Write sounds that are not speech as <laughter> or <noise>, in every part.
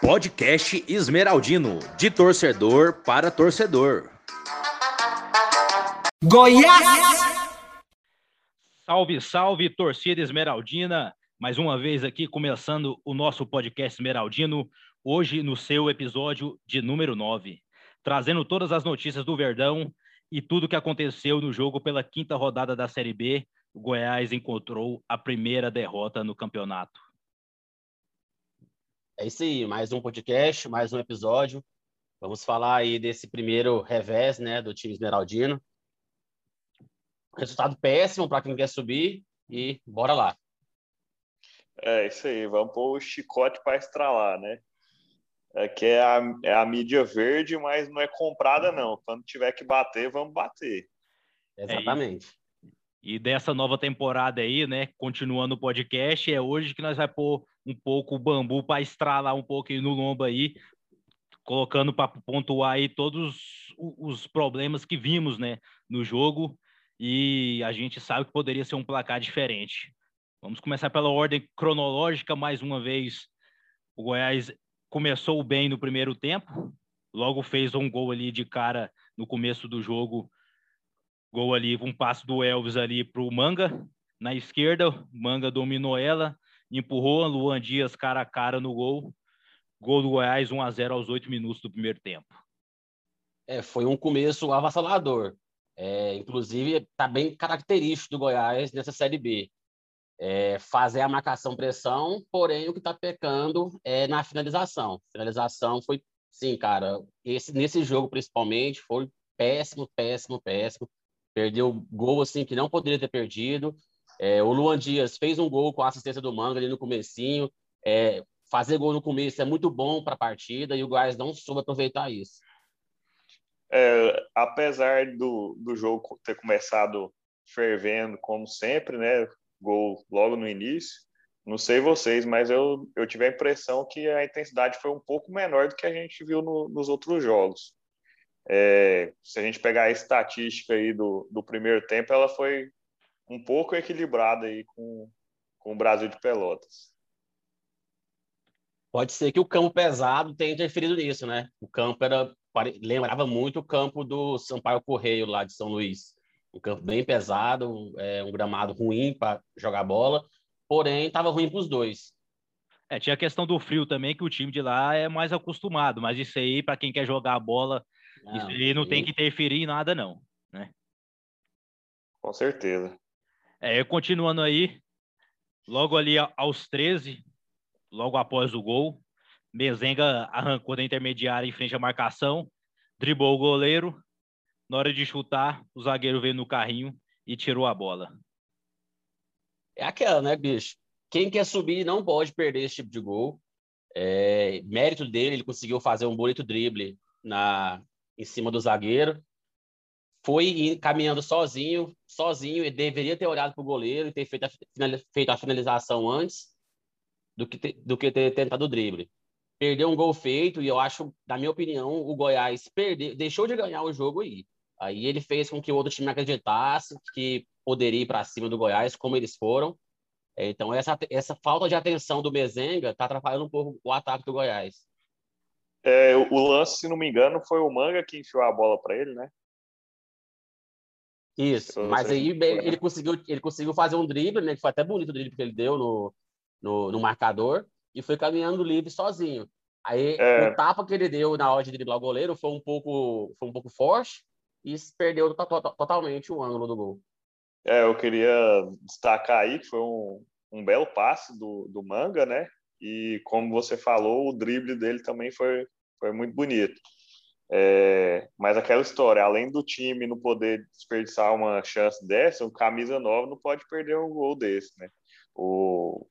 Podcast Esmeraldino, de torcedor para torcedor. Goiás! Salve, salve, torcida esmeraldina! Mais uma vez aqui começando o nosso podcast Esmeraldino, hoje no seu episódio de número 9, trazendo todas as notícias do Verdão e tudo o que aconteceu no jogo pela quinta rodada da Série B. O Goiás encontrou a primeira derrota no campeonato. É isso aí, mais um podcast, mais um episódio. Vamos falar aí desse primeiro revés, né, do time esmeraldino. Resultado péssimo para quem quer subir e bora lá. É isso aí, vamos pôr o chicote para estralar, né? É que é a, é a mídia verde, mas não é comprada, não. Quando tiver que bater, vamos bater. Exatamente. É e dessa nova temporada aí, né, continuando o podcast, é hoje que nós vai pôr um pouco o bambu para estralar um pouco no lombo aí, colocando para pontuar aí todos os problemas que vimos, né, no jogo, e a gente sabe que poderia ser um placar diferente. Vamos começar pela ordem cronológica mais uma vez. O Goiás começou bem no primeiro tempo, logo fez um gol ali de cara no começo do jogo Gol ali, um passo do Elvis ali para o Manga, na esquerda, Manga dominou ela, empurrou, Luan Dias cara a cara no gol. Gol do Goiás 1 a 0 aos 8 minutos do primeiro tempo. É, foi um começo avassalador. É, inclusive, está bem característico do Goiás nessa Série B. É, fazer a marcação-pressão, porém o que está pecando é na finalização. Finalização foi, sim, cara, esse, nesse jogo principalmente foi péssimo, péssimo, péssimo perdeu gol assim que não poderia ter perdido. É, o Luan Dias fez um gol com a assistência do Manga ali no comecinho. É, fazer gol no começo é muito bom para a partida e o Goiás não soube aproveitar isso. É, apesar do, do jogo ter começado fervendo, como sempre, né? Gol logo no início. Não sei vocês, mas eu, eu tive a impressão que a intensidade foi um pouco menor do que a gente viu no, nos outros jogos. É, se a gente pegar a estatística aí do, do primeiro tempo, ela foi um pouco equilibrada aí com, com o Brasil de Pelotas. Pode ser que o campo pesado tenha interferido nisso, né? O campo era lembrava muito o campo do Sampaio Correio lá de São Luís. Um campo bem pesado, é, um gramado ruim para jogar bola, porém estava ruim para os dois. É, tinha a questão do frio também, que o time de lá é mais acostumado, mas isso aí, para quem quer jogar a bola não, Isso aí não tem que interferir em nada, não. Né? Com certeza. É, continuando aí, logo ali aos 13, logo após o gol, Mezenga arrancou da intermediária em frente à marcação, driblou o goleiro. Na hora de chutar, o zagueiro veio no carrinho e tirou a bola. É aquela, né, bicho? Quem quer subir não pode perder esse tipo de gol. É, mérito dele, ele conseguiu fazer um bonito drible na, em cima do zagueiro. Foi caminhando sozinho, sozinho, e deveria ter olhado para o goleiro e ter feito a, feito a finalização antes do que, ter, do que ter tentado o drible. Perdeu um gol feito e eu acho, na minha opinião, o Goiás perdeu, deixou de ganhar o jogo aí. Aí ele fez com que o outro time acreditasse que poderia ir para cima do Goiás, como eles foram. Então, essa, essa falta de atenção do Mezenga está atrapalhando um pouco o ataque do Goiás. É, o lance, se não me engano, foi o Manga que enfiou a bola para ele, né? Isso, mas aí ele conseguiu, ele conseguiu fazer um drible, né? Que foi até bonito o drible que ele deu no, no, no marcador e foi caminhando livre sozinho. Aí é... o tapa que ele deu na hora de driblar o goleiro foi um pouco, foi um pouco forte e perdeu to to totalmente o ângulo do gol. É, eu queria destacar aí que foi um, um belo passe do, do Manga, né? E como você falou, o drible dele também foi, foi muito bonito. É, mas aquela história, além do time não poder desperdiçar uma chance dessa, o camisa nova não pode perder um gol desse, né? O,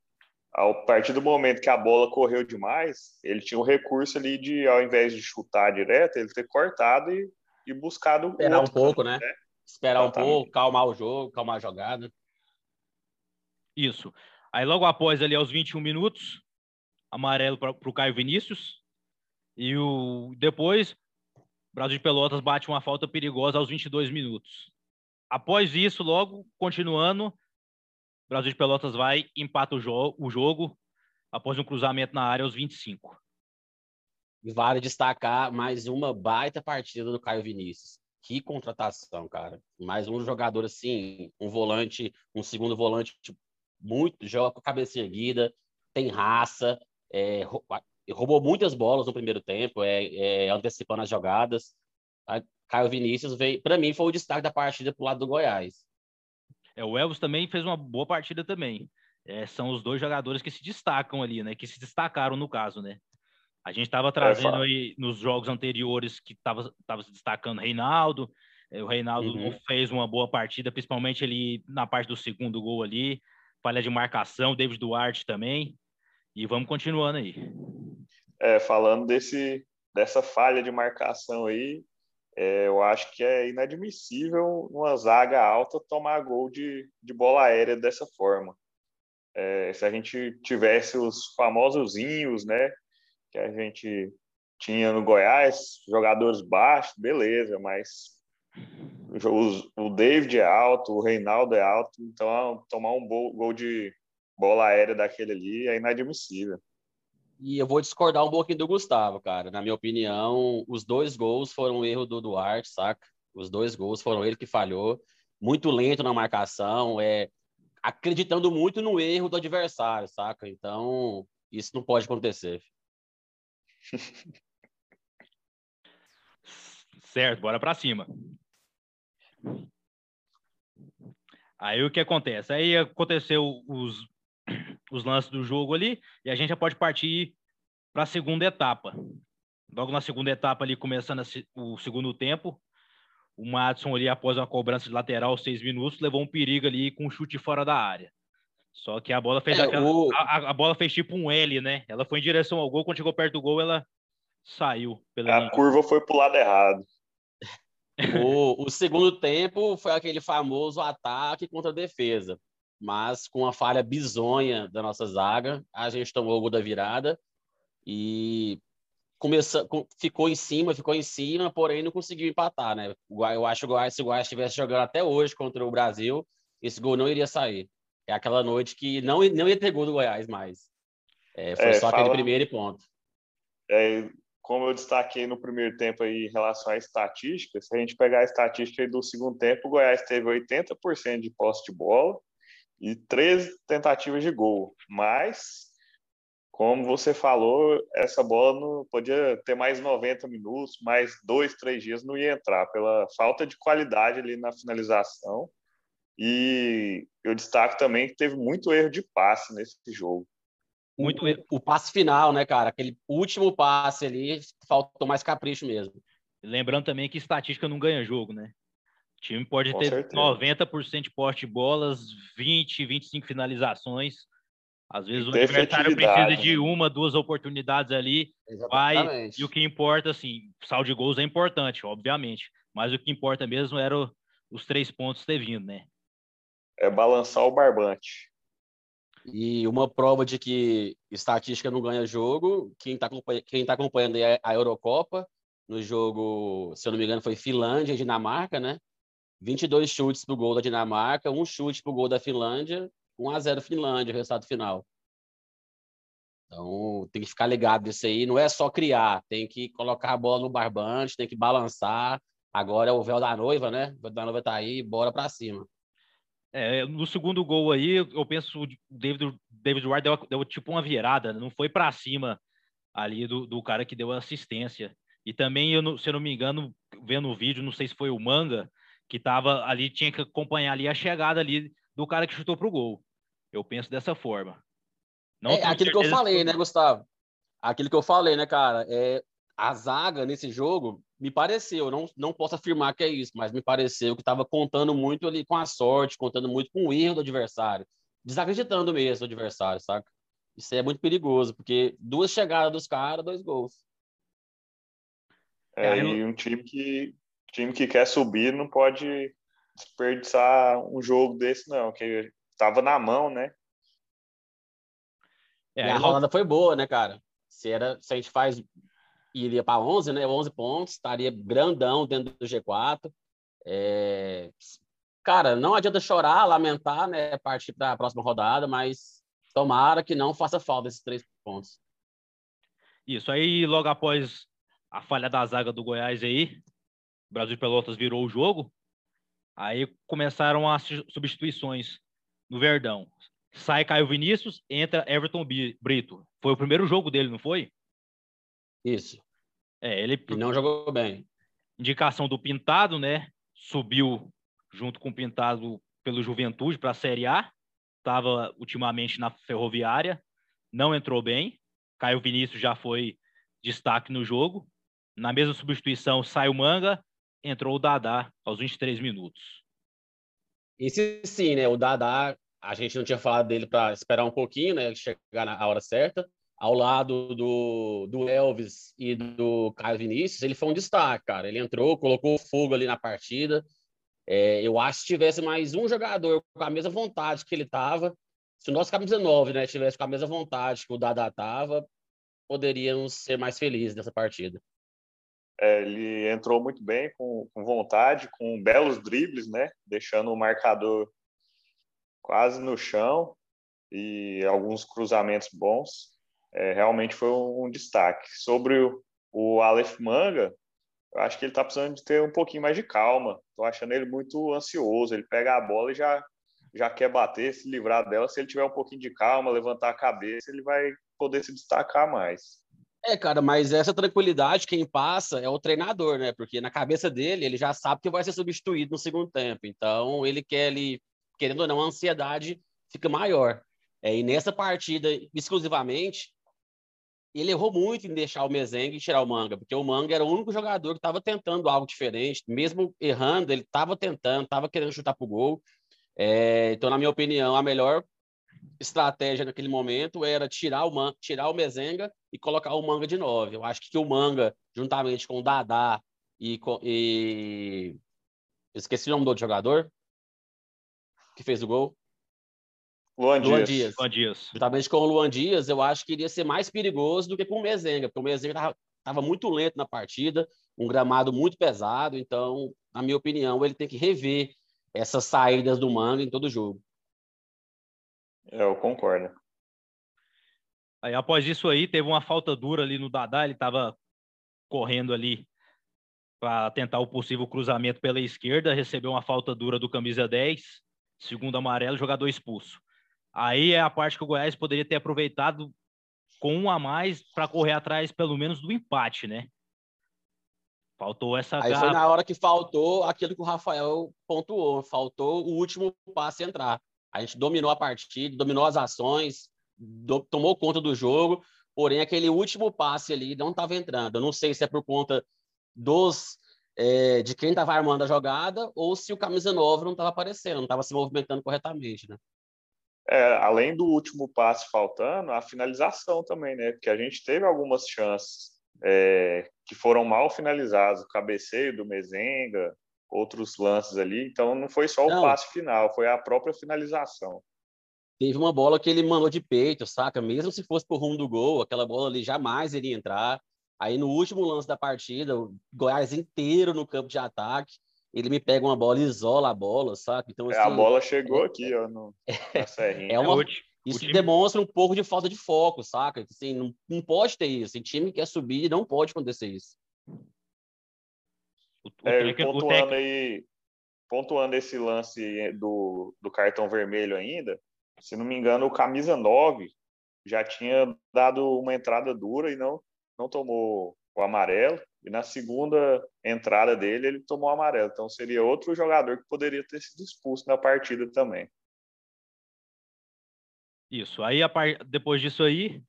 a partir do momento que a bola correu demais, ele tinha o um recurso ali de, ao invés de chutar direto, ele ter cortado e, e buscado Esperar um pouco, né? né? Esperar Exatamente. um pouco, calmar o jogo, calmar a jogada. Isso. Aí logo após ali aos 21 minutos, amarelo para o Caio Vinícius. E o depois, Brasil de Pelotas bate uma falta perigosa aos 22 minutos. Após isso, logo, continuando, Brasil de Pelotas vai empata o, jo o jogo após um cruzamento na área aos 25. E vale destacar mais uma baita partida do Caio Vinícius. Que contratação, cara. Mais um jogador assim, um volante, um segundo volante muito, joga com a cabeça erguida, tem raça, é, roubou muitas bolas no primeiro tempo, é, é antecipando as jogadas. A Caio Vinícius veio, para mim, foi o destaque da partida pro lado do Goiás. É, o Elvis também fez uma boa partida também. É, são os dois jogadores que se destacam ali, né? Que se destacaram no caso, né? A gente estava trazendo é, aí nos jogos anteriores que estava tava se destacando Reinaldo. É, o Reinaldo uhum. fez uma boa partida, principalmente ali na parte do segundo gol ali. Falha de marcação, David Duarte também. E vamos continuando aí. É, falando desse, dessa falha de marcação aí, é, eu acho que é inadmissível uma zaga alta tomar gol de, de bola aérea dessa forma. É, se a gente tivesse os famosozinhos, né, que a gente tinha no Goiás, jogadores baixos, beleza, mas o David é alto, o Reinaldo é alto, então tomar um gol de bola aérea daquele ali é inadmissível. E eu vou discordar um pouquinho do Gustavo, cara. Na minha opinião, os dois gols foram um erro do Duarte, saca? Os dois gols foram ele que falhou. Muito lento na marcação, é acreditando muito no erro do adversário, saca? Então, isso não pode acontecer. <laughs> certo, bora para cima. Aí o que acontece? Aí aconteceu os os lances do jogo ali, e a gente já pode partir para a segunda etapa. Logo na segunda etapa ali, começando o segundo tempo, o Madison ali, após uma cobrança de lateral, seis minutos, levou um perigo ali com um chute fora da área. Só que a bola fez é, aquela, o... a, a, bola fez tipo um L, né? Ela foi em direção ao gol, quando chegou perto do gol, ela saiu. a linha. curva foi pro lado errado. <laughs> O, o segundo tempo foi aquele famoso ataque contra a defesa mas com a falha bizonha da nossa zaga, a gente tomou o gol da virada e ficou em cima, ficou em cima, porém não conseguiu empatar, né? Eu acho que se o Goiás estivesse jogando até hoje contra o Brasil, esse gol não iria sair. É aquela noite que não, não ia ter gol do Goiás mais. É, foi é, só aquele primeiro ponto. É, como eu destaquei no primeiro tempo aí em relação à estatística, se a gente pegar a estatística do segundo tempo, o Goiás teve 80% de posse de bola, e três tentativas de gol. Mas, como você falou, essa bola não podia ter mais 90 minutos, mais dois, três dias não ia entrar, pela falta de qualidade ali na finalização. E eu destaco também que teve muito erro de passe nesse jogo. Muito erro. O passe final, né, cara? Aquele último passe ali, faltou mais capricho mesmo. Lembrando também que estatística não ganha jogo, né? O time pode Com ter certeza. 90% de porte de bolas, 20, 25 finalizações. Às vezes o adversário precisa de uma, duas oportunidades ali, Exatamente. vai. E o que importa, assim, saldo de gols é importante, obviamente. Mas o que importa mesmo era o, os três pontos ter vindo, né? É balançar o barbante. E uma prova de que estatística não ganha jogo, quem está quem tá acompanhando a Eurocopa, no jogo, se eu não me engano, foi Finlândia e Dinamarca, né? 22 chutes para o gol da Dinamarca, um chute para o gol da Finlândia, 1 a 0 Finlândia, resultado final. Então, tem que ficar ligado nisso aí. Não é só criar, tem que colocar a bola no barbante, tem que balançar. Agora é o véu da noiva, né? O véu da noiva tá aí, bora para cima. É, no segundo gol aí, eu penso o David, David Ward deu, deu tipo uma virada, não foi para cima ali do, do cara que deu assistência. E também, eu, se eu não me engano, vendo o vídeo, não sei se foi o Manga, que tava ali, tinha que acompanhar ali a chegada ali do cara que chutou pro gol. Eu penso dessa forma. Não é aquilo que eu falei, né, Gustavo? Aquilo que eu falei, né, cara? É, a zaga nesse jogo me pareceu, não, não posso afirmar que é isso, mas me pareceu que estava contando muito ali com a sorte, contando muito com o erro do adversário, desacreditando mesmo do adversário, saca? Isso é muito perigoso, porque duas chegadas dos caras, dois gols. É, e um time que time que quer subir não pode desperdiçar um jogo desse, não, que estava na mão, né? É, a Holanda foi boa, né, cara? Se, era, se a gente faz iria para 11, né? 11 pontos, estaria grandão dentro do G4. É, Cara, não adianta chorar, lamentar, né? Partir para a próxima rodada, mas tomara que não faça falta esses três pontos. Isso aí, logo após a falha da zaga do Goiás aí, Brasil de Pelotas virou o jogo. Aí começaram as substituições no Verdão. Sai Caio Vinícius, entra Everton Brito. Foi o primeiro jogo dele, não foi? Isso. É, ele e não jogou bem. Indicação do Pintado, né? Subiu junto com o Pintado pelo Juventude para a Série A. Estava ultimamente na Ferroviária, não entrou bem. Caio Vinícius já foi destaque no jogo. Na mesma substituição sai o Manga, entrou o Dadá aos 23 minutos. Esse sim, né? O Dadá, a gente não tinha falado dele para esperar um pouquinho, né? Chegar na hora certa. Ao lado do, do Elvis e do Caio Vinícius, ele foi um destaque, cara. Ele entrou, colocou fogo ali na partida. É, eu acho que se tivesse mais um jogador com a mesma vontade que ele estava, se o nosso camisa 9 né, tivesse com a mesma vontade que o Dada estava, poderíamos ser mais felizes nessa partida. É, ele entrou muito bem, com, com, vontade, com belos dribles, né? Deixando o marcador quase no chão e alguns cruzamentos bons. É, realmente foi um, um, destaque. Sobre o, o Aleph Manga, eu acho que ele está precisando de ter um pouquinho mais de calma. Estou achando ele muito ansioso. Ele pega a bola e já, já quer bater, se livrar dela. Se ele tiver um pouquinho de calma, levantar a cabeça, ele vai poder se destacar mais. É, cara, mas essa tranquilidade quem passa é o treinador, né? Porque na cabeça dele, ele já sabe que vai ser substituído no segundo tempo. Então, ele quer ali, querendo ou não, a ansiedade fica maior. É, e nessa partida, exclusivamente, ele errou muito em deixar o Mezengue e tirar o Manga, porque o Manga era o único jogador que estava tentando algo diferente, mesmo errando, ele estava tentando, estava querendo chutar para o gol. É, então, na minha opinião, a melhor estratégia naquele momento era tirar o, Man tirar o Mezenga e colocar o Manga de 9. Eu acho que o Manga, juntamente com o Dadá e, e... esqueci o nome do outro jogador que fez o gol. Luan, Luan Dias. Luan Dias. Juntamente com o Luan Dias, eu acho que iria ser mais perigoso do que com o Mezenga, porque o Mezenga estava muito lento na partida, um gramado muito pesado, então, na minha opinião, ele tem que rever essas saídas do Manga em todo jogo. É, eu concordo. Aí, após isso aí, teve uma falta dura ali no Dadá, ele estava correndo ali para tentar o possível cruzamento pela esquerda, recebeu uma falta dura do camisa 10, segundo amarelo, jogador expulso. Aí é a parte que o Goiás poderia ter aproveitado com um a mais para correr atrás, pelo menos, do empate, né? Faltou essa. Aí foi na hora que faltou aquilo que o Rafael pontuou: faltou o último passe entrar. A gente dominou a partida, dominou as ações, do, tomou conta do jogo, porém aquele último passe ali não estava entrando. Eu não sei se é por conta dos é, de quem estava armando a jogada ou se o camisa 9 não estava aparecendo, não estava se movimentando corretamente, né? É, além do último passe faltando, a finalização também, né? Porque a gente teve algumas chances é, que foram mal finalizadas, o cabeceio do Mezenga, outros lances ali. Então não foi só o não. passe final, foi a própria finalização. Teve uma bola que ele mandou de peito, saca? Mesmo se fosse pro rumo do gol, aquela bola ali jamais iria entrar. Aí no último lance da partida, o Goiás inteiro no campo de ataque, ele me pega uma bola e isola a bola, saca? Então, assim, é, a assim, bola chegou é, aqui, ó, no, na serrinha. É uma, isso time... demonstra um pouco de falta de foco, saca? Assim, não, não pode ter isso. O time que quer subir não pode acontecer isso. O, o é, pontuando aí, pontuando esse lance do, do cartão vermelho ainda, se não me engano, o camisa 9 já tinha dado uma entrada dura e não, não tomou o amarelo. E na segunda entrada dele, ele tomou o amarelo. Então seria outro jogador que poderia ter sido expulso na partida também. Isso. Aí, depois disso aí,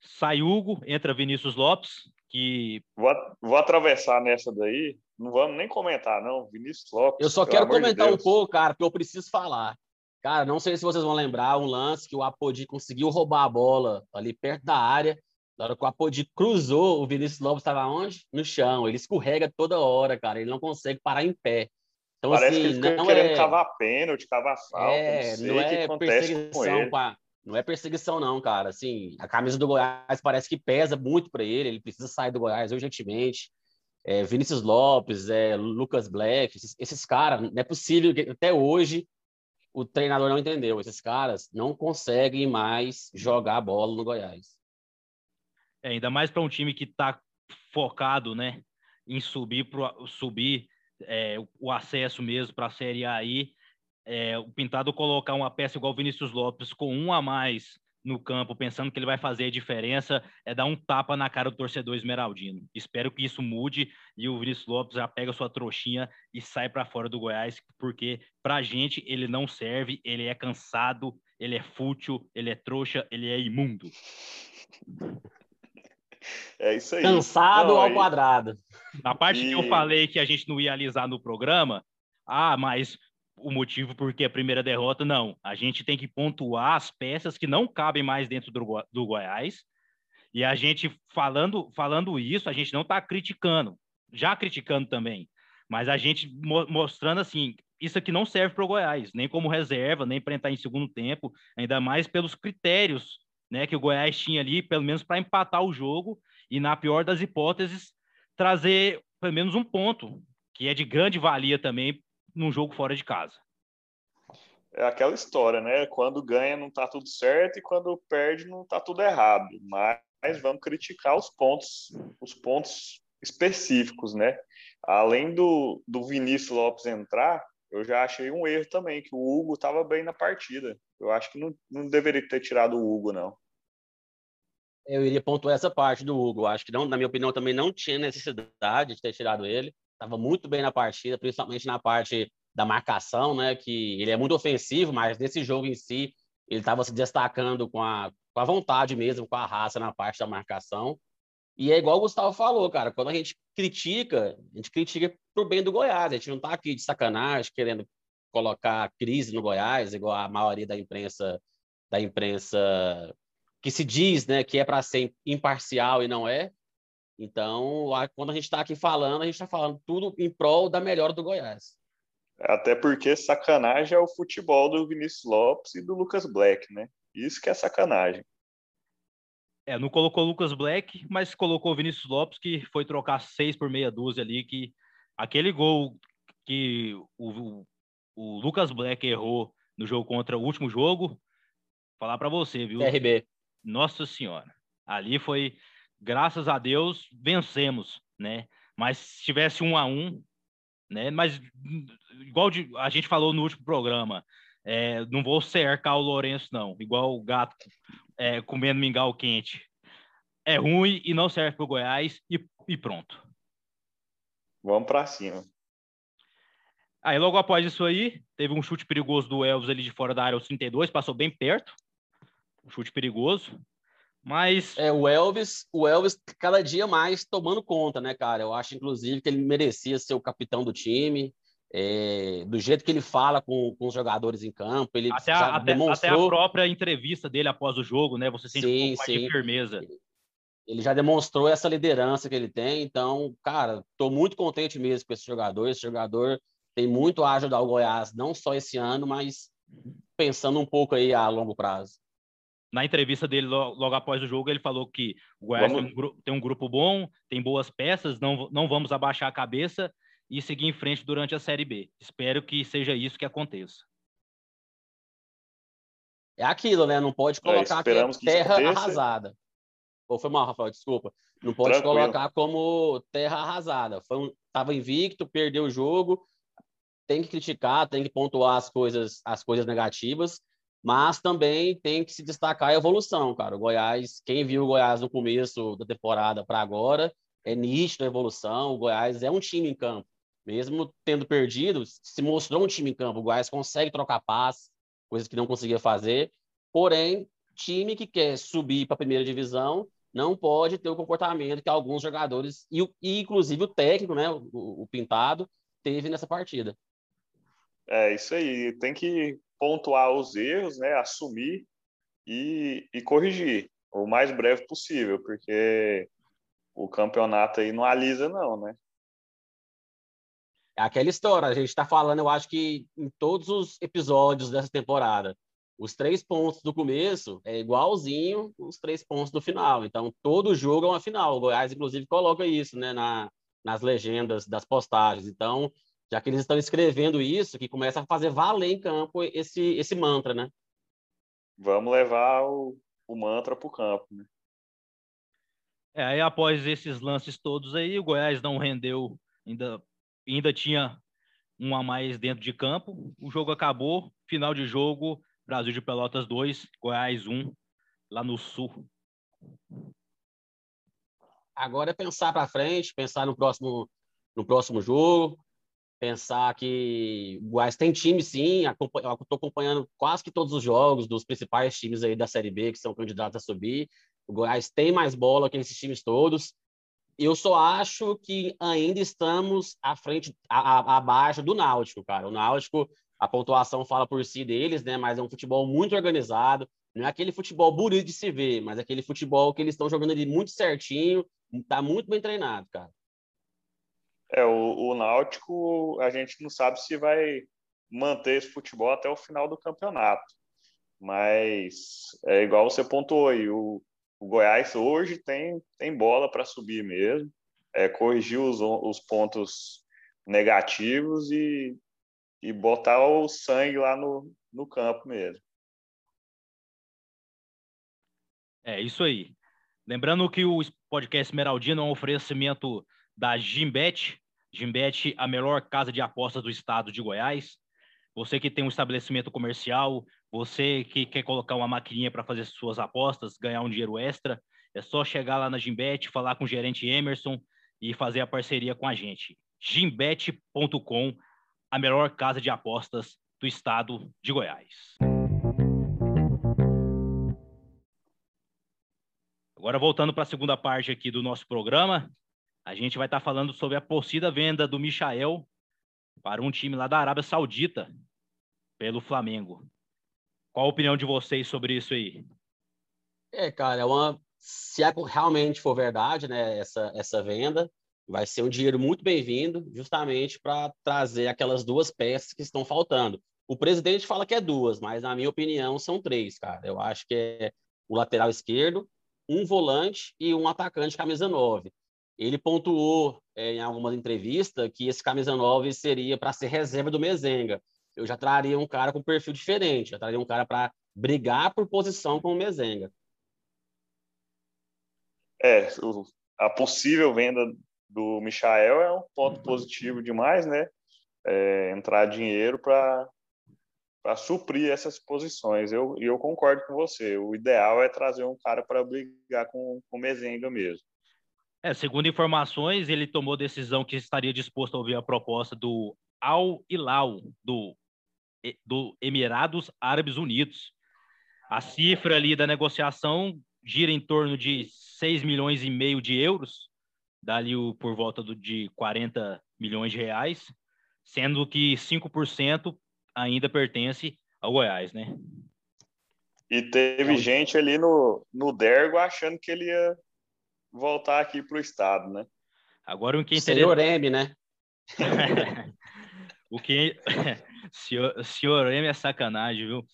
sai Hugo, entra Vinícius Lopes, que. Vou, vou atravessar nessa daí. Não vamos nem comentar, não. Vinícius Lopes. Eu só quero comentar de um pouco, cara, porque eu preciso falar. Cara, não sei se vocês vão lembrar um lance que o Apodi conseguiu roubar a bola ali perto da área. Na hora que o Apodi cruzou, o Vinícius Lopes estava onde? No chão. Ele escorrega toda hora, cara. Ele não consegue parar em pé. Então, Parece assim, que ele não querendo é... cavar pênalti, cavar falta. É, não, não é perseguição com, a, não é perseguição, não, cara. Assim, a camisa do Goiás parece que pesa muito para ele. Ele precisa sair do Goiás urgentemente. é, Vinícius Lopes, é, Lucas Black, esses, esses caras, não é possível que até hoje o treinador não entendeu. Esses caras não conseguem mais jogar bola no Goiás. É, ainda mais para um time que está focado, né, em subir pro, subir é, o acesso mesmo para a Série A aí. É, o Pintado colocar uma peça igual o Vinícius Lopes com um a mais no campo, pensando que ele vai fazer a diferença, é dar um tapa na cara do torcedor esmeraldino. Espero que isso mude e o Vinícius Lopes já pega sua trouxinha e sai para fora do Goiás, porque pra gente ele não serve, ele é cansado, ele é fútil, ele é trouxa, ele é imundo. <laughs> É isso aí. Cansado não, ao aí... quadrado. Na parte e... que eu falei que a gente não ia alisar no programa, ah, mas o motivo porque a primeira derrota, não. A gente tem que pontuar as peças que não cabem mais dentro do, do Goiás. E a gente, falando, falando isso, a gente não está criticando, já criticando também, mas a gente mo mostrando assim, isso aqui não serve para o Goiás, nem como reserva, nem para entrar em segundo tempo, ainda mais pelos critérios né, que o Goiás tinha ali, pelo menos para empatar o jogo e, na pior das hipóteses, trazer pelo menos um ponto, que é de grande valia também num jogo fora de casa. É aquela história, né? Quando ganha não tá tudo certo e quando perde não tá tudo errado. Mas vamos criticar os pontos, os pontos específicos, né? Além do, do Vinícius Lopes entrar, eu já achei um erro também, que o Hugo estava bem na partida. Eu acho que não, não deveria ter tirado o Hugo, não. Eu iria pontuar essa parte do Hugo. Acho que, não, na minha opinião, também não tinha necessidade de ter tirado ele estava muito bem na partida, principalmente na parte da marcação, né? Que ele é muito ofensivo, mas nesse jogo em si ele estava se destacando com a, com a vontade mesmo, com a raça na parte da marcação. E é igual o Gustavo falou, cara, quando a gente critica, a gente critica por bem do Goiás, a gente não está aqui de sacanagem querendo colocar crise no Goiás, igual a maioria da imprensa da imprensa que se diz, né, que é para ser imparcial e não é. Então, quando a gente está aqui falando, a gente está falando tudo em prol da melhora do Goiás. Até porque sacanagem é o futebol do Vinícius Lopes e do Lucas Black, né? Isso que é sacanagem. É, não colocou o Lucas Black, mas colocou o Vinícius Lopes, que foi trocar seis por meia dúzia ali, que aquele gol que o, o Lucas Black errou no jogo contra o último jogo, falar para você, viu? RB. Nossa Senhora. Ali foi graças a Deus, vencemos, né? Mas se tivesse um a um, né? Mas igual de, a gente falou no último programa, é, não vou cercar o Lourenço, não. Igual o gato é, comendo mingau quente. É ruim e não serve para o Goiás e, e pronto. Vamos para cima. Aí logo após isso aí, teve um chute perigoso do Elvis ali de fora da área, os 32, passou bem perto. Um chute perigoso. Mas. É, o Elvis, o Elvis, cada dia mais tomando conta, né, cara? Eu acho, inclusive, que ele merecia ser o capitão do time. É, do jeito que ele fala com, com os jogadores em campo, ele até a, até, demonstrou... até a própria entrevista dele após o jogo, né? Você sente sim, um pouco mais de firmeza. Ele já demonstrou essa liderança que ele tem, então, cara, estou muito contente mesmo com esse jogador. Esse jogador tem muito a ajudar o Goiás, não só esse ano, mas pensando um pouco aí a longo prazo na entrevista dele logo, após o jogo, ele falou que o Goiás vamos... tem, um tem, um grupo bom, tem boas peças, não, não vamos abaixar a cabeça e seguir em frente durante a Série B. Espero que seja isso que aconteça. É aquilo, né? Não pode é, colocar é, aqui terra arrasada. Ou foi mal, Rafael, desculpa. Não pode Tranquilo. colocar como terra arrasada. Foi um, tava invicto, perdeu o jogo. Tem que criticar, tem que pontuar as coisas, as coisas negativas mas também tem que se destacar a evolução, cara. O Goiás, quem viu o Goiás no começo da temporada para agora, é nítido a evolução. O Goiás é um time em campo. Mesmo tendo perdido, se mostrou um time em campo. O Goiás consegue trocar paz, coisas que não conseguia fazer. Porém, time que quer subir para a primeira divisão não pode ter o comportamento que alguns jogadores, e, e inclusive o técnico, né, o, o Pintado, teve nessa partida. É isso aí. Tem que pontuar os erros, né, assumir e, e corrigir o mais breve possível, porque o campeonato aí não alisa não, né? É aquela história, a gente está falando, eu acho que em todos os episódios dessa temporada, os três pontos do começo é igualzinho os três pontos do final. Então, todo jogo é uma final. O Goiás, inclusive, coloca isso né, na, nas legendas das postagens. Então, já que eles estão escrevendo isso, que começa a fazer valer em campo esse, esse mantra, né? Vamos levar o, o mantra para o campo, né? É, aí após esses lances todos aí, o Goiás não rendeu, ainda, ainda tinha um a mais dentro de campo. O jogo acabou, final de jogo, Brasil de Pelotas 2, Goiás 1, lá no sul. Agora é pensar para frente, pensar no próximo, no próximo jogo, pensar que o Goiás tem time sim, estou acompanhando quase que todos os jogos dos principais times aí da Série B que são candidatos a subir. O Goiás tem mais bola que esses times todos. Eu só acho que ainda estamos à frente, abaixo do Náutico, cara. O Náutico, a pontuação fala por si deles, né? Mas é um futebol muito organizado. Não é aquele futebol bonito de se ver, mas é aquele futebol que eles estão jogando ali muito certinho, tá muito bem treinado, cara. É, o, o Náutico, a gente não sabe se vai manter esse futebol até o final do campeonato. Mas é igual você pontuou aí, o, o Goiás hoje tem, tem bola para subir mesmo, é, corrigir os, os pontos negativos e, e botar o sangue lá no, no campo mesmo. É isso aí. Lembrando que o podcast Esmeraldino é um oferecimento da Gimbet. Gimbet, a melhor casa de apostas do estado de Goiás. Você que tem um estabelecimento comercial, você que quer colocar uma maquininha para fazer suas apostas, ganhar um dinheiro extra, é só chegar lá na Gimbet, falar com o gerente Emerson e fazer a parceria com a gente. gimbet.com, a melhor casa de apostas do estado de Goiás. Agora voltando para a segunda parte aqui do nosso programa, a gente vai estar tá falando sobre a possível venda do Michael para um time lá da Arábia Saudita pelo Flamengo. Qual a opinião de vocês sobre isso aí? É, cara, é uma se é realmente for verdade, né, essa essa venda, vai ser um dinheiro muito bem-vindo, justamente para trazer aquelas duas peças que estão faltando. O presidente fala que é duas, mas na minha opinião são três, cara. Eu acho que é o lateral esquerdo, um volante e um atacante camisa 9. Ele pontuou é, em algumas entrevistas que esse camisa 9 seria para ser reserva do Mezenga. Eu já traria um cara com perfil diferente, já traria um cara para brigar por posição com o Mezenga. É, a possível venda do Michael é um ponto positivo demais, né? É, entrar dinheiro para suprir essas posições. Eu, eu concordo com você. O ideal é trazer um cara para brigar com, com o Mezenga mesmo. É, segundo informações, ele tomou decisão que estaria disposto a ouvir a proposta do Al Hilal, do, do Emirados Árabes Unidos. A cifra ali da negociação gira em torno de 6 milhões e meio de euros, dali por volta do, de 40 milhões de reais, sendo que 5% ainda pertence ao Goiás, né? E teve então, gente ali no, no Dergo achando que ele ia voltar aqui para o estado, né? Agora o que interessa... Senhor M, né? <laughs> o que <laughs> senhor, senhor M é sacanagem, viu?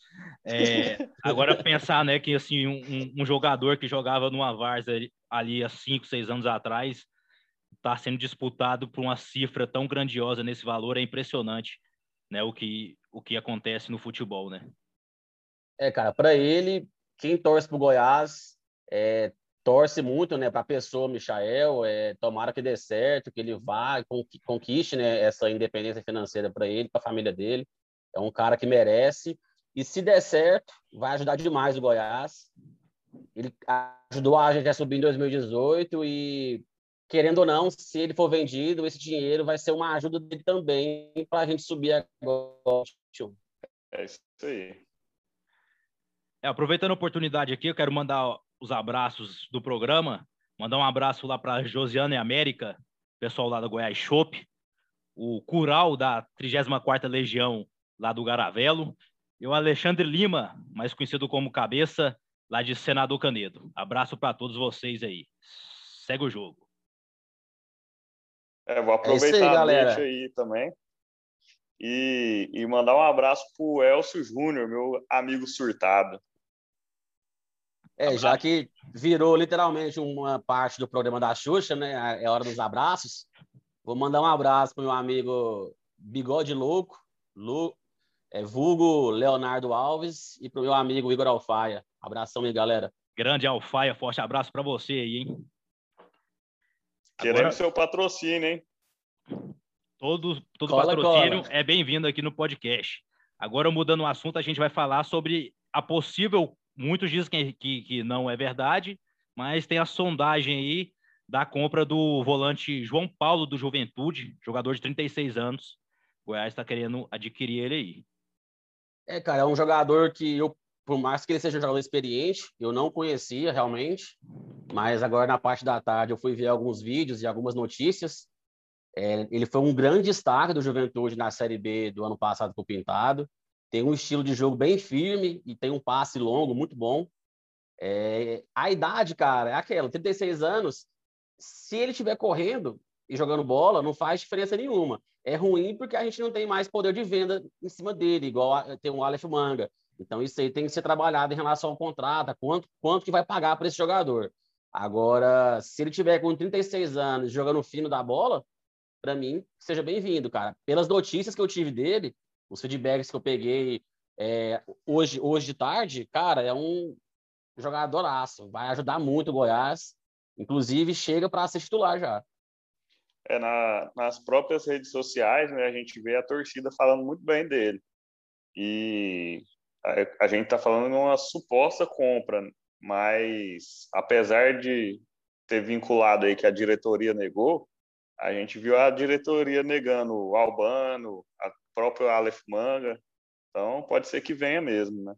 É, agora pensar, né, que assim um, um jogador que jogava numa Varsa ali, ali há cinco, seis anos atrás está sendo disputado por uma cifra tão grandiosa nesse valor é impressionante, né? O que o que acontece no futebol, né? É, cara, para ele, quem torce pro Goiás é, torce muito, né, para a pessoa, Michael, é, tomara que dê certo, que ele vá, conquiste, né, essa independência financeira para ele, para a família dele. É um cara que merece. E se der certo, vai ajudar demais o Goiás. Ele ajudou a gente a subir em 2018 e, querendo ou não, se ele for vendido, esse dinheiro vai ser uma ajuda dele também para a gente subir agora. É isso aí. É, aproveitando a oportunidade aqui, eu quero mandar os abraços do programa. Mandar um abraço lá para Josiana e América, pessoal lá da Goiás Shop, o Cural da 34ª Legião lá do Garavelo, e o Alexandre Lima, mais conhecido como Cabeça, lá de Senador Canedo. Abraço para todos vocês aí. Segue o jogo. É, vou aproveitar é aí, a galera. aí também e, e mandar um abraço pro Elcio Júnior, meu amigo surtado. É, já que virou literalmente uma parte do programa da Xuxa, né? É hora dos abraços. Vou mandar um abraço para o meu amigo Bigode Louco, Lu, é, vulgo Leonardo Alves, e para o meu amigo Igor Alfaia. Abração aí, galera. Grande Alfaia, forte abraço para você aí, hein? Queremos Agora... seu patrocínio, hein? Todo, todo cola, patrocínio cola. é bem-vindo aqui no podcast. Agora, mudando o assunto, a gente vai falar sobre a possível. Muitos dizem que, que, que não é verdade, mas tem a sondagem aí da compra do volante João Paulo do Juventude, jogador de 36 anos. O Goiás está querendo adquirir ele aí. É, cara, é um jogador que eu, por mais que ele seja um jogador experiente, eu não conhecia realmente, mas agora na parte da tarde eu fui ver alguns vídeos e algumas notícias é, ele foi um grande destaque do Juventude na Série B do ano passado com o Pintado. Tem um estilo de jogo bem firme e tem um passe longo muito bom. É, a idade, cara, é aquela, 36 anos. Se ele estiver correndo e jogando bola, não faz diferença nenhuma. É ruim porque a gente não tem mais poder de venda em cima dele, igual a, tem um Aleph Manga. Então, isso aí tem que ser trabalhado em relação ao contrato, quanto, quanto que vai pagar para esse jogador. Agora, se ele tiver com 36 anos jogando fino da bola, para mim, seja bem-vindo, cara. Pelas notícias que eu tive dele, os feedbacks que eu peguei é, hoje, hoje de tarde, cara, é um jogadoraço. Vai ajudar muito o Goiás. Inclusive, chega para ser titular já. É, na, nas próprias redes sociais, né, a gente vê a torcida falando muito bem dele. E a, a gente está falando de uma suposta compra, mas apesar de ter vinculado aí que a diretoria negou, a gente viu a diretoria negando o Albano, a próprio Aleph Manga. Então, pode ser que venha mesmo, né?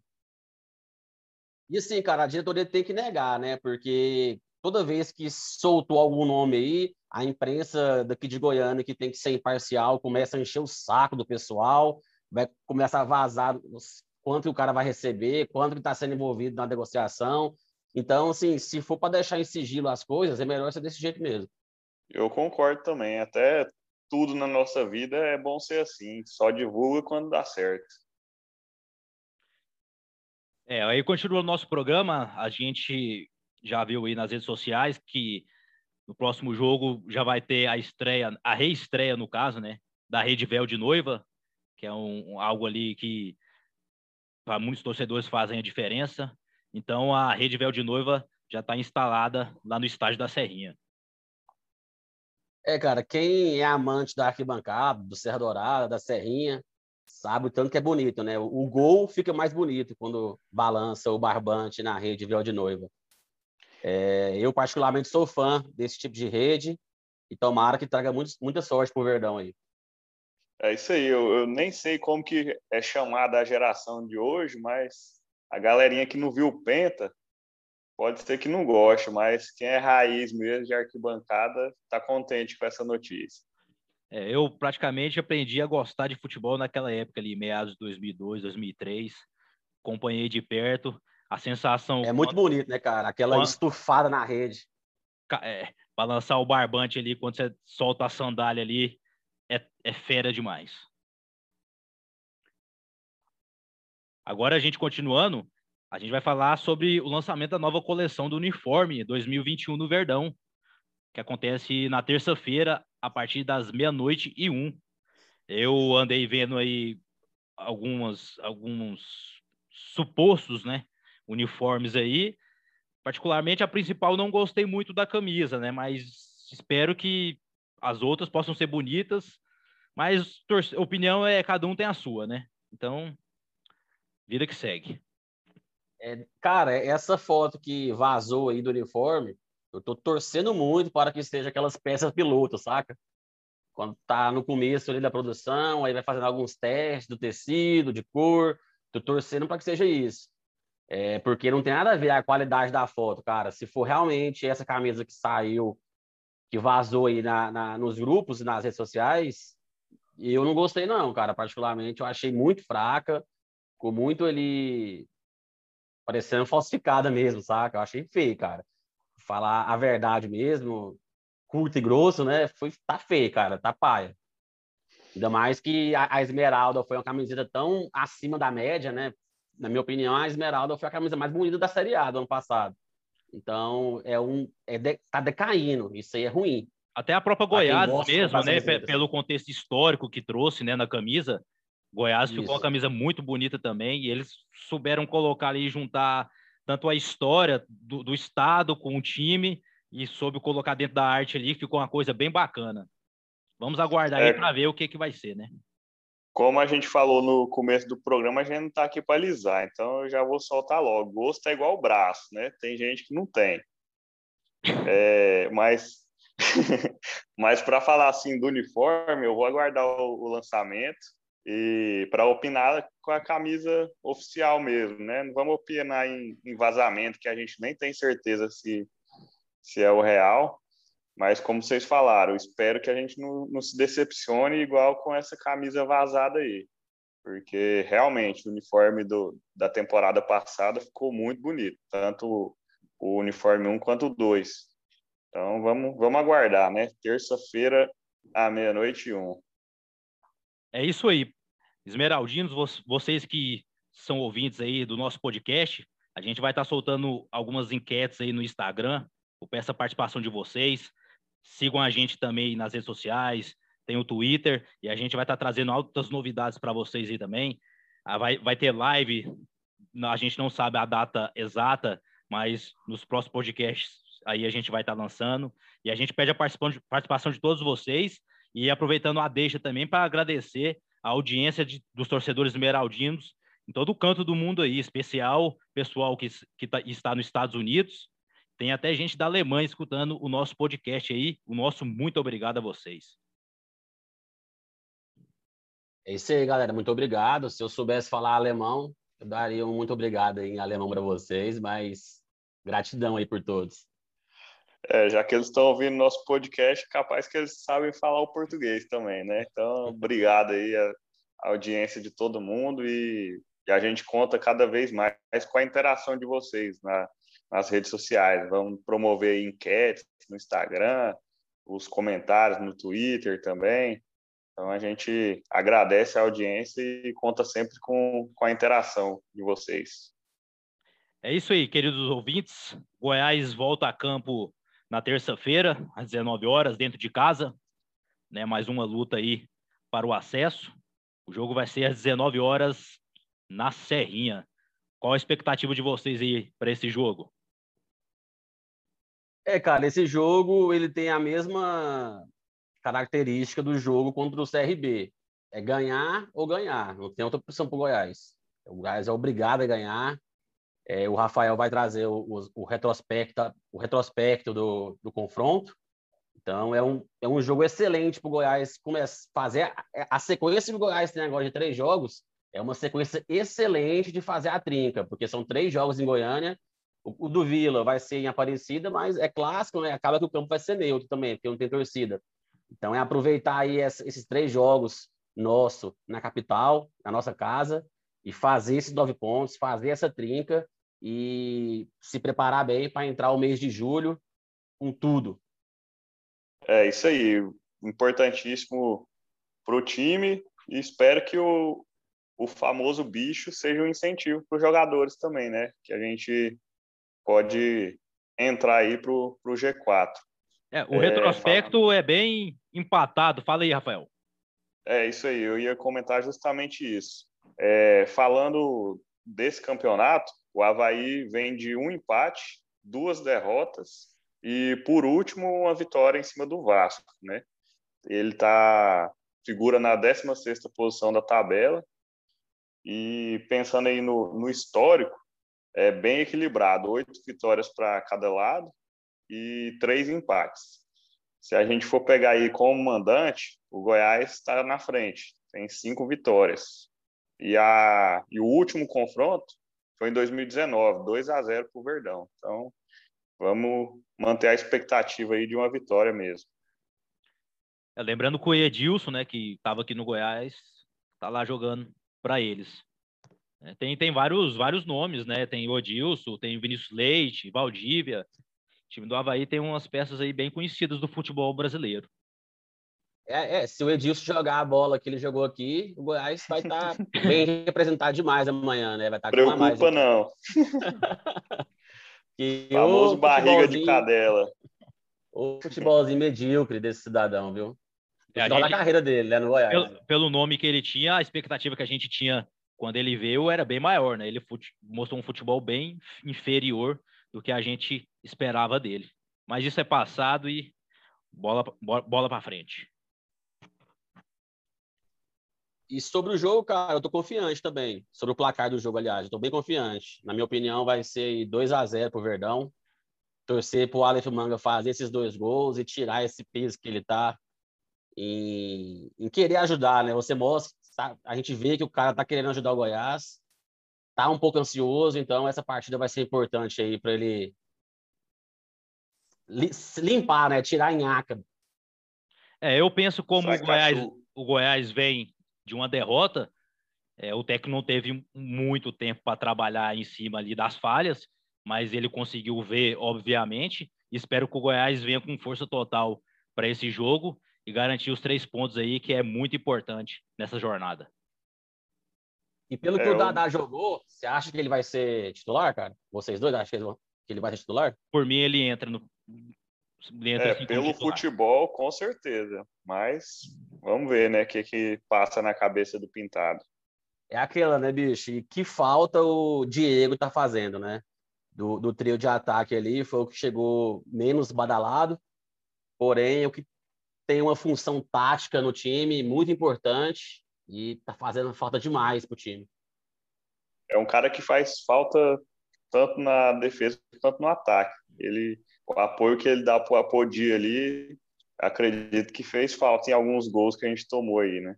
E assim, cara, a diretoria tem que negar, né? Porque toda vez que soltou algum nome aí, a imprensa daqui de Goiânia, que tem que ser imparcial, começa a encher o saco do pessoal, vai começar a vazar quanto o cara vai receber, quanto que está sendo envolvido na negociação. Então, assim, se for para deixar em sigilo as coisas, é melhor ser desse jeito mesmo. Eu concordo também. Até tudo na nossa vida é bom ser assim. Só divulga quando dá certo. É, aí continua o nosso programa. A gente já viu aí nas redes sociais que no próximo jogo já vai ter a estreia, a reestreia, no caso, né? Da Rede Véu de Noiva, que é um, algo ali que para muitos torcedores fazem a diferença. Então a Rede Véu de Noiva já está instalada lá no estádio da Serrinha. É, cara, quem é amante da arquibancada, do Serra Dourada, da Serrinha, sabe o tanto que é bonito, né? O gol fica mais bonito quando balança o barbante na rede véu de noiva. É, eu, particularmente, sou fã desse tipo de rede e tomara que traga muito, muita sorte pro Verdão aí. É isso aí, eu, eu, nem sei como que é chamada a geração de hoje, mas a galerinha que não viu o Penta pode ser que não goste, mas quem é raiz mesmo de arquibancada está contente com essa notícia. É, eu praticamente aprendi a gostar de futebol naquela época ali, meados de 2002, 2003. Acompanhei de perto. A sensação. É muito quando... bonito, né, cara? Aquela quando... estufada na rede. É, balançar o barbante ali quando você solta a sandália ali é, é fera demais. Agora a gente continuando, a gente vai falar sobre o lançamento da nova coleção do uniforme 2021 no Verdão, que acontece na terça-feira, a partir das meia-noite e um. Eu andei vendo aí algumas, alguns supostos, né, uniformes aí. Particularmente, a principal não gostei muito da camisa, né, mas espero que as outras possam ser bonitas. Mas opinião é cada um tem a sua, né? Então, vida que segue. É, cara, essa foto que vazou aí do uniforme, eu tô torcendo muito para que seja aquelas peças piloto, saca? Quando tá no começo ali da produção, aí vai fazendo alguns testes do tecido, de cor, tô torcendo para que seja isso. É, porque não tem nada a ver a qualidade da foto, cara. Se for realmente essa camisa que saiu, que vazou aí na, na, nos grupos e nas redes sociais, eu não gostei não, cara. Particularmente, eu achei muito fraca, ficou muito ele parecendo falsificada mesmo, saca? Eu achei feio, cara. Falar a verdade mesmo, curto e grosso, né? Foi, tá feio, cara, tá paia. Ainda mais que a, a Esmeralda foi uma camiseta tão acima da média, né? na minha opinião, a Esmeralda foi a camisa mais bonita da Série A do ano passado. Então, é um é de, tá decaindo, isso aí é ruim. Até a própria Goiás mesmo, né, pelo contexto histórico que trouxe, né, na camisa, Goiás isso. ficou uma camisa muito bonita também, e eles souberam colocar ali, juntar tanto a história do, do estado com o time, e soube colocar dentro da arte ali, ficou uma coisa bem bacana. Vamos aguardar é, aí para ver o que, que vai ser, né? Como a gente falou no começo do programa, a gente não está aqui para alisar, então eu já vou soltar logo. Gosto é igual braço, né? Tem gente que não tem. <laughs> É, mas <laughs> mas para falar assim do uniforme, eu vou aguardar o, o lançamento e para opinar com a camisa oficial mesmo, né? Não vamos opinar em, em vazamento que a gente nem tem certeza se se é o real. Mas, como vocês falaram, espero que a gente não, não se decepcione igual com essa camisa vazada aí. Porque, realmente, o uniforme do, da temporada passada ficou muito bonito. Tanto o uniforme 1 quanto o 2. Então, vamos, vamos aguardar, né? Terça-feira, à meia-noite e 1. É isso aí. Esmeraldinos, vocês que são ouvintes aí do nosso podcast, a gente vai estar soltando algumas enquetes aí no Instagram. Eu peço a participação de vocês. Sigam a gente também nas redes sociais, tem o Twitter, e a gente vai estar tá trazendo altas novidades para vocês aí também. Ah, vai, vai ter live, a gente não sabe a data exata, mas nos próximos podcasts aí a gente vai estar tá lançando. E a gente pede a participação de, participação de todos vocês, e aproveitando a deixa também para agradecer a audiência de, dos torcedores esmeraldinos em todo canto do mundo aí, especial pessoal que, que tá, está nos Estados Unidos, tem até gente da Alemanha escutando o nosso podcast aí. O nosso muito obrigado a vocês. É isso aí, galera. Muito obrigado. Se eu soubesse falar alemão, eu daria um muito obrigado em alemão para vocês, mas gratidão aí por todos. É, já que eles estão ouvindo nosso podcast, capaz que eles sabem falar o português também, né? Então, obrigado aí a, audiência de todo mundo e, e, a gente conta cada vez mais com a interação de vocês na, nas redes sociais. Vamos promover enquetes no Instagram, os comentários no Twitter também. Então a gente agradece a audiência e conta sempre com, com a interação de vocês. É isso aí, queridos ouvintes. Goiás volta a campo na terça-feira, às 19 horas, dentro de casa. Né, mais uma luta aí para o acesso. O jogo vai ser às 19 horas na Serrinha. Qual a expectativa de vocês aí para esse jogo? É, cara, esse jogo ele tem a mesma característica do jogo contra o CRB. É ganhar ou ganhar, não tem outra opção para o Goiás. O Goiás é obrigado a ganhar. É, o Rafael vai trazer o, o, o retrospecto, o retrospecto do, do confronto. Então é um, é um jogo excelente para o Goiás começar fazer a, a sequência que o Goiás tem agora de três jogos é uma sequência excelente de fazer a trinca, porque são três jogos em Goiânia o, o do Vila vai ser em Aparecida, mas é clássico, né? Acaba que o campo vai ser neutro também, porque não tem torcida. Então é aproveitar aí esses três jogos nosso na capital, na nossa casa, e fazer esses nove pontos, fazer essa trinca e se preparar bem para entrar o mês de julho com tudo. É isso aí, importantíssimo para o time e espero que o, o famoso bicho seja um incentivo para os jogadores também, né? Que a gente pode entrar aí para o G4. É, o retrospecto é, é bem empatado. Fala aí, Rafael. É isso aí, eu ia comentar justamente isso. É, falando desse campeonato, o Havaí vem de um empate, duas derrotas e, por último, uma vitória em cima do Vasco. Né? Ele tá, figura na 16 posição da tabela e pensando aí no, no histórico, é bem equilibrado, oito vitórias para cada lado e três empates. Se a gente for pegar aí como mandante, o Goiás está na frente, tem cinco vitórias. E, a, e o último confronto foi em 2019, 2 a 0 para o Verdão. Então, vamos manter a expectativa aí de uma vitória mesmo. É, lembrando que o Edilson, né, que estava aqui no Goiás, está lá jogando para eles. É, tem, tem vários, vários nomes, né? Tem o Odilson, tem o Vinícius Leite, Valdívia. O time do Havaí tem umas peças aí bem conhecidas do futebol brasileiro. É, é, se o Edilson jogar a bola que ele jogou aqui, o Goiás vai estar tá <laughs> bem representado demais amanhã, né? Vai estar tá Preocupa mais, não. <laughs> que Famoso barriga de cadela. O futebolzinho medíocre desse cidadão, viu? É, a gente, da carreira dele, né, no Goiás. Pelo, pelo, nome que ele tinha, a expectativa que a gente tinha quando ele veio era bem maior, né? Ele fute, mostrou um futebol bem inferior do que a gente esperava dele. Mas isso é passado e bola, bola, bola para frente. E sobre o jogo, cara, eu tô confiante também. Sobre o placar do jogo, aliás, eu tô bem confiante. Na minha opinião, vai ser 2 a 0 pro Verdão. Torcer pro Aleph Manga fazer esses dois gols e tirar esse peso que ele tá em, em querer ajudar, né? Você mostra, tá, a gente vê que o cara tá querendo ajudar o Goiás, tá um pouco ansioso, então essa partida vai ser importante aí para ele limpar, né? Tirar a nhaca. É, eu penso como o Goiás, o Goiás vem de uma derrota, é, o técnico não teve muito tempo para trabalhar em cima ali das falhas, mas ele conseguiu ver, obviamente. Espero que o Goiás venha com força total para esse jogo e garantir os três pontos aí, que é muito importante nessa jornada. E pelo é, que o Dadá jogou, você acha que ele vai ser titular, cara? Vocês dois acham que ele vai ser titular? Por mim, ele entra no. É, pelo futebol, com certeza. Mas Vamos ver, né, o que, que passa na cabeça do Pintado. É aquela, né, bicho? E que falta o Diego tá fazendo, né? Do, do trio de ataque ali, foi o que chegou menos badalado, porém, o que tem uma função tática no time muito importante e tá fazendo falta demais pro time. É um cara que faz falta tanto na defesa quanto no ataque. Ele, o apoio que ele dá pro Apodi ali acredito que fez falta em alguns gols que a gente tomou aí, né?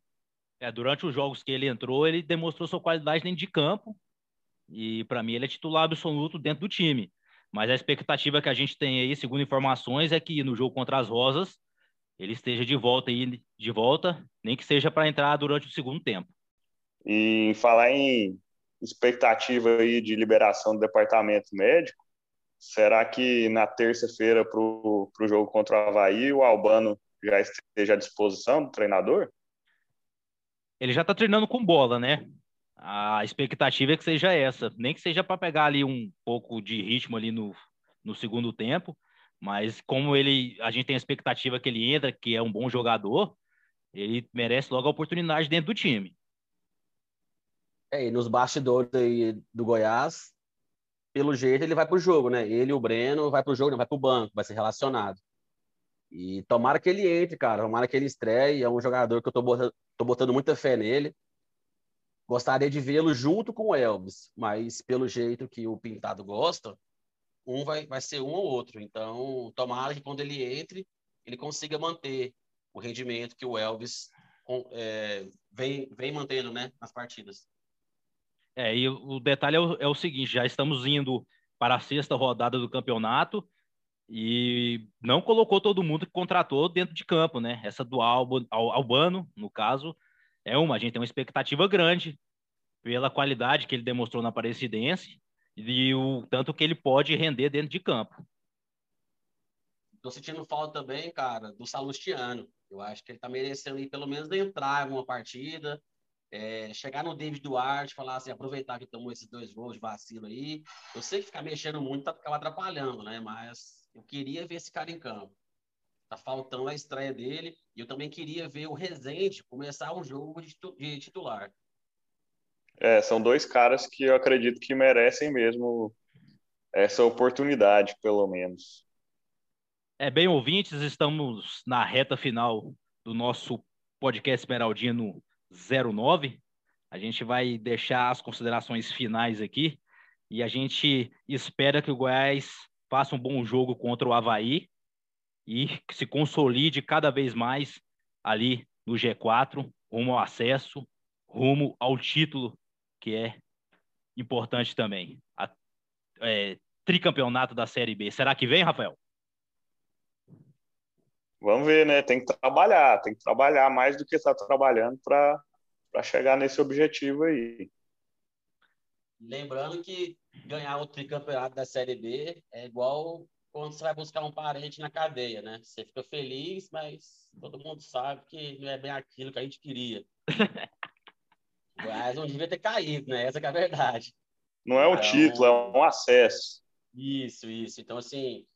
É, durante os jogos que ele entrou, ele demonstrou sua qualidade dentro de campo. E para mim ele é titular absoluto dentro do time. Mas a expectativa que a gente tem aí, segundo informações, é que no jogo contra as Rosas ele esteja de volta aí, de volta, nem que seja para entrar durante o segundo tempo. E falar em expectativa aí de liberação do departamento médico, Será que na terça-feira para o jogo contra o Havaí o Albano já esteja à disposição do treinador? Ele já está treinando com bola, né? A expectativa é que seja essa, nem que seja para pegar ali um pouco de ritmo ali no, no segundo tempo, mas como ele, a gente tem a expectativa que ele entra, que é um bom jogador, ele merece logo a oportunidade dentro do time. É, e nos bastidores aí do Goiás, pelo jeito, ele vai para o jogo, né? Ele o Breno vai para o jogo, não vai para o banco, vai ser relacionado. E tomara que ele entre, cara. Tomara que ele estreie. É um jogador que eu tô botando, tô botando muita fé nele. Gostaria de vê-lo junto com o Elvis, mas pelo jeito que o Pintado gosta, um vai, vai ser um ou outro. Então, tomara que quando ele entre, ele consiga manter o rendimento que o Elvis é, vem, vem mantendo né, nas partidas. É, e o detalhe é o, é o seguinte: já estamos indo para a sexta rodada do campeonato e não colocou todo mundo que contratou dentro de campo, né? Essa do Albo, Albano, no caso, é uma. A gente tem uma expectativa grande pela qualidade que ele demonstrou na Aparecidense e o tanto que ele pode render dentro de campo. Tô sentindo falta também, cara, do Salustiano. Eu acho que ele tá merecendo pelo menos entrar em uma partida, é, chegar no David Duarte, falar assim, aproveitar que tomou esses dois gols de vacilo aí. Eu sei que ficar mexendo muito tá, ficava atrapalhando, né? Mas eu queria ver esse cara em campo. Tá faltando a estreia dele. E eu também queria ver o Rezende começar um jogo de, de titular. É, são dois caras que eu acredito que merecem mesmo essa oportunidade, pelo menos. É, bem ouvintes, estamos na reta final do nosso podcast Esmeraldino 09. A gente vai deixar as considerações finais aqui e a gente espera que o Goiás faça um bom jogo contra o Havaí e se consolide cada vez mais ali no G4, rumo ao acesso, rumo ao título, que é importante também. A, é, tricampeonato da Série B. Será que vem, Rafael? Vamos ver, né? Tem que trabalhar, tem que trabalhar mais do que está trabalhando para chegar nesse objetivo aí. Lembrando que ganhar o tricampeonato da Série B é igual quando você vai buscar um parente na cadeia, né? Você fica feliz, mas todo mundo sabe que não é bem aquilo que a gente queria. <laughs> Goiás não devia ter caído, né? Essa é a verdade. Não é um então, título, é um acesso. Isso, isso. Então, assim,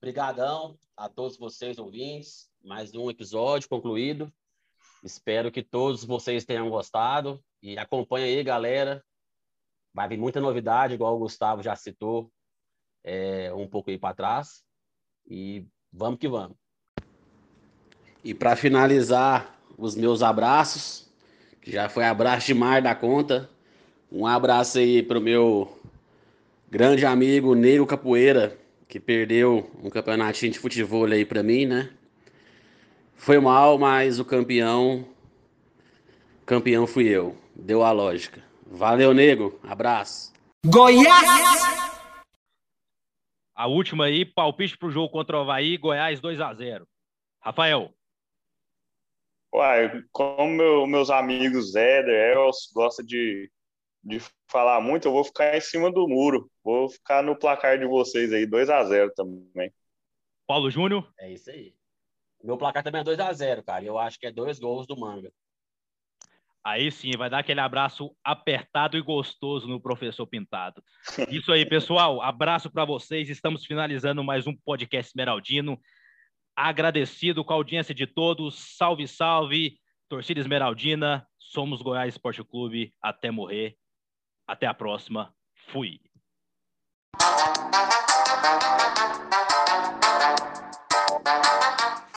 brigadão a todos vocês ouvintes. Mais um episódio concluído. Espero que todos vocês tenham gostado. E acompanha aí, galera. Vai vir muita novidade, igual o Gustavo já citou é, um pouco aí para trás. E vamos que vamos. E para finalizar, os meus abraços, que já foi abraço demais da conta. Um abraço aí pro meu grande amigo Neiro Capoeira, que perdeu um campeonatinho de futebol aí para mim, né? Foi mal, mas o campeão campeão fui eu. Deu a lógica. Valeu, nego. Abraço. Goiás! A última aí, palpite pro jogo contra o Havaí, Goiás 2 a 0 Rafael. Uai, como meu, meus amigos Éder, Els, gosta de, de falar muito, eu vou ficar em cima do muro. Vou ficar no placar de vocês aí, 2 a 0 também. Paulo Júnior? É isso aí. Meu placar também é 2 a 0 cara. Eu acho que é dois gols do Manga. Aí sim, vai dar aquele abraço apertado e gostoso no professor Pintado. <laughs> Isso aí, pessoal. Abraço para vocês. Estamos finalizando mais um podcast Esmeraldino. Agradecido com a audiência de todos. Salve, salve. Torcida Esmeraldina. Somos Goiás Esporte Clube. Até morrer. Até a próxima. Fui.